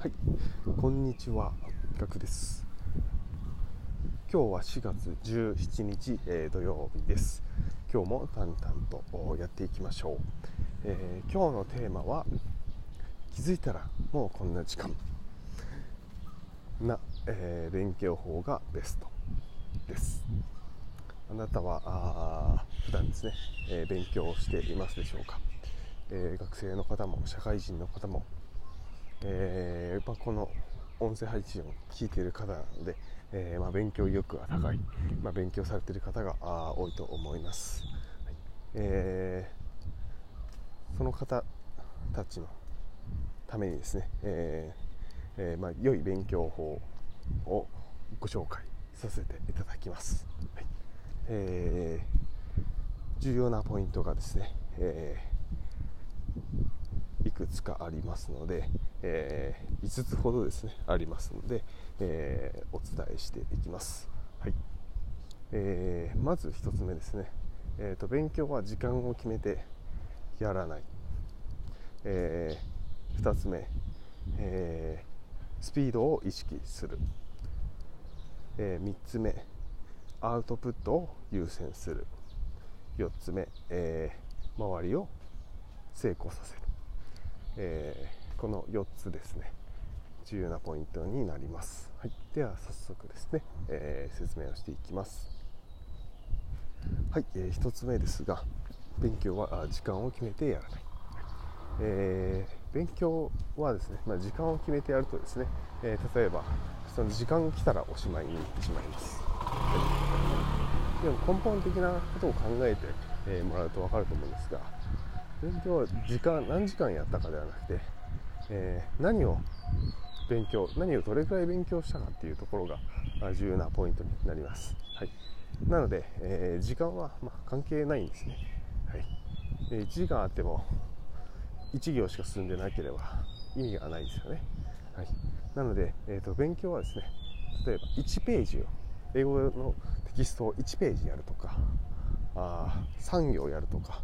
はい、こんにちは、ガクです。今日は4月17日、えー土曜日です。今日も淡々とやっていきましょう。えー今日のテーマは気づいたらもうこんな時間な、えー勉強法がベストです。あなたはあ普段ですね、えー勉強していますでしょうか、えー学生の方も社会人の方もえーやっぱこの音声配信を聞いている方なので、えーまあ、勉強意欲が高い、まあ、勉強されている方があー多いと思います、はい。えーその方たちのためにですね、えーえーまあ、良い勉強法をご紹介させていただきます、はい。えー重要なポイントがですね、えーいくつかありますので、えー5つほどですねありますので、えーお伝えしていきます、はい。えーまず1つ目ですね、えーと勉強は時間を決めてやらない、え2つ目、えースピードを意識する、え3つ目アウトプットを優先する。4つ目、えー周りを成功させる。えーこの4つですね。重要なポイントになります、はい、では早速ですね、えー説明をしていきます。はい、えー1つ目ですが勉強は時間を決めてやらない、えー勉強はですね、まあ、時間を決めてやるとですね、え例えばその時間が来たらおしまいになってしまいます、でも根本的なことを考えて、えもらうと分かると思うんですが勉強は時間何時間やったかではなくて、えー何を勉強何をどれくらい勉強したかっていうところが重要なポイントになります、はい、なので、えー時間は、まあ関係ないんですね、はい、で1時間あっても1行しか進んでなければ意味がないですよね、はい、なので、えー、と勉強はですね例えば1ページを英語のテキストを1ページやるとかあ3行やるとか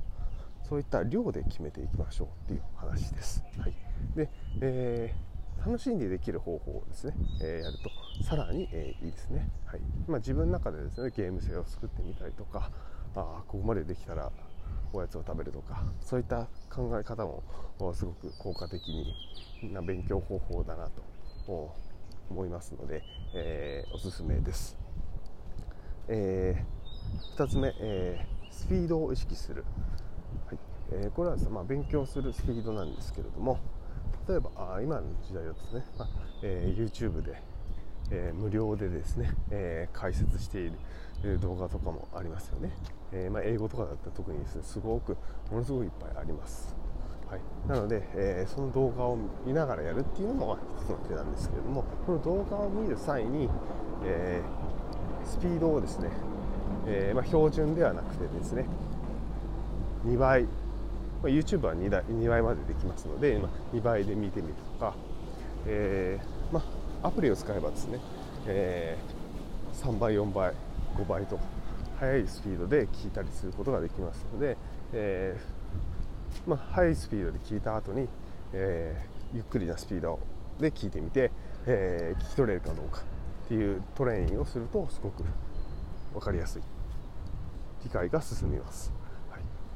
そういった量で決めていきましょうっていう話です。はい、で、えー楽しんでできる方法をですね、えーやるとさらに、えーいいですね。はいまあ、自分の中でですねゲーム性を作ってみたりとかあーここまでできたらおやつを食べるとかそういった考え方もすごく効果的な勉強方法だなと思いますので、えーおすすめです。え2つ目、えースピードを意識する、はい。えーこれはですね、まあ、勉強するスピードなんですけれども例えばあ今の時代だとですね、まあえー YouTube で、えー無料でですね、え解説している動画とかもありますよね、えまあ、英語とかだったら特にですねすごくものすごくいっぱいあります、はい、なので、えーその動画を見ながらやるっていうのも一つの手なんですけれどもこの動画を見る際に、えースピードをですね、えーまあ、標準ではなくてですね2倍、まあ、YouTube は 2, 倍2倍までできますので、まあ、2倍で見てみるとか、えーまあ、アプリを使えばですね、えー3倍4倍5倍とか速いスピードで聞いたりすることができますので、えーまあ、速いスピードで聞いた後に、えーゆっくりなスピードで聞いてみて、えー聞き取れるかどうかっていうトレーニングをするとすごく分かりやすい。理解が進みます、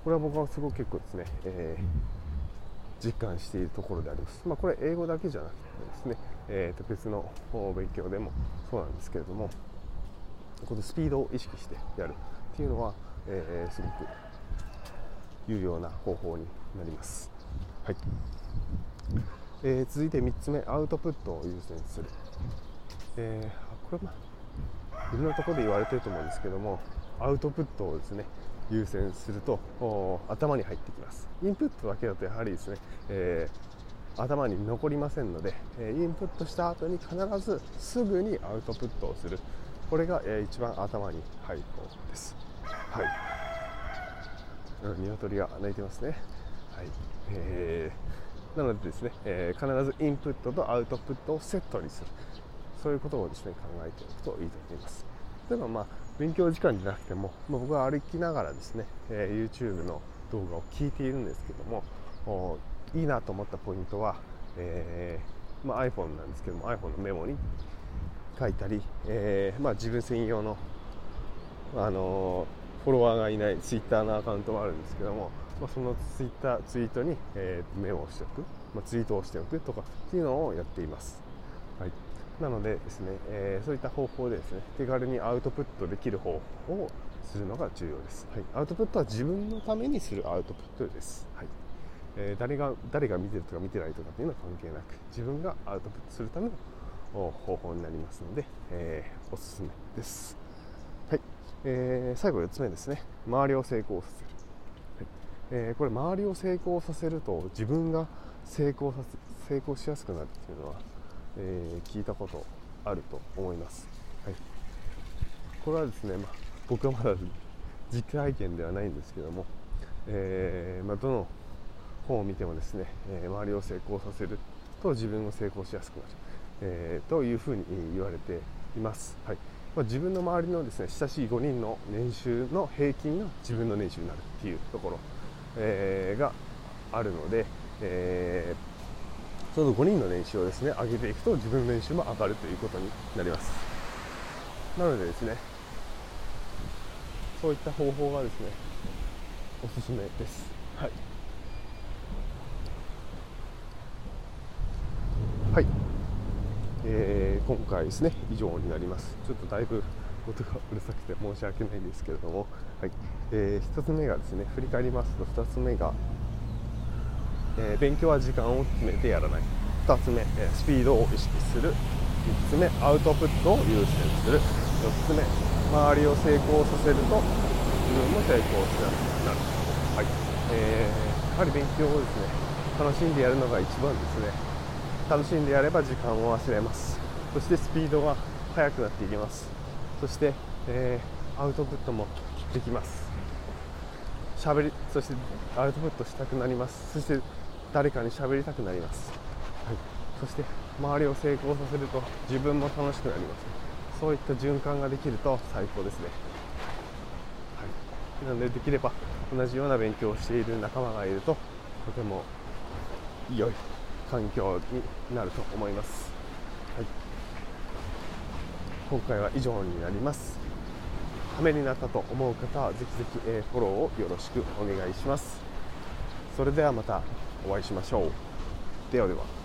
これは僕はすごく結構ですね、えー実感しているところであります、まあ、これ英語だけじゃなくてですね、えーと別の勉強でもそうなんですけれどもこのスピードを意識してやるっていうのは、えーすごく有用な方法になります、はい。えー続いて3つ目アウトプットを優先する、えーこれまあいろんなところで言われてると思うんですけどもアウトプットをですね優先すると頭に入ってきます。インプットだけだとやはりですね、えー頭に残りませんので、えインプットした後に必ずすぐにアウトプットをする。これが、えー一番頭に入る方法です。はい。うん鶏が鳴いてますね。はい。えーなのでですね、えー必ずインプットとアウトプットをセットにする。そういうことをですね考えておくといいと思います。例えばまあ勉強時間じゃなくても、まあ僕は歩きながらですね、えー YouTube の動画を聞いているんですけどもいいなと思ったポイントは、えーまあ、iPhone なんですけども iPhone のメモに書いたり、えー、まあ、自分専用の、あのフォロワーがいない Twitter のアカウントもあるんですけども、まあ、その Twitter ツイートに、えー、メモをしておく、まあ、ツイートをしておくとかっていうのをやっています。はいなのでですね、えー、そういった方法でですね手軽にアウトプットできる方法をするのが重要です、はい、アウトプットは自分のためにするアウトプットです、はい。えー、誰が誰が見てるとか見てないとかっていうのは関係なく自分がアウトプットするための方法になりますので、えー、おすすめです、はい。えー、最後4つ目ですね。周りを成功させる、はい。えー、これ周りを成功させると自分が成功させ成功しやすくなるっていうのは、え聞いたことあると思います、はい、これはですね、まあ、僕はまだ実体験ではないんですけども、えまあ、どの本を見てもですね、え周りを成功させると自分も成功しやすくなるえー、というふうに言われています。はい。まあ、自分の周りのですね親しい5人の年収の平均が自分の年収になるっていうところ、えー、があるので、えー、その5人の年収をですね上げていくと自分の年収も上がるということになります。なのでですねそういった方法がですねおすすめです。はい。はい。えー、今回ですね以上になりますちょっとだいぶ音がうるさくて申し訳ないんですけれども、はいえー、1つ目がですね振り返りますと2つ目が、えー、勉強は時間を決めてやらない。2つ目、えスピードを意識する。3つ目アウトプットを優先する。4つ目周りを成功させると自分も成功しやすくなる、はい。えー、やはり勉強をですね楽しんでやるのが一番ですね。楽しんでやれば時間を忘れます。そしてスピードが速くなっていきます。そして、えー、アウトプットもできます。喋りそしてアウトプットしたくなります。そして誰かに喋りたくなります、はい、そして周りを成功させると自分も楽しくなります。そういった循環ができると最高ですね、はい、なのでできれば同じような勉強をしている仲間がいるととても良い環境になると思います、はい、今回は以上になります。ためになったと思う方はぜひぜひ、えフォローをよろしくお願いします。それではまた。お会いしましょう。ではでは。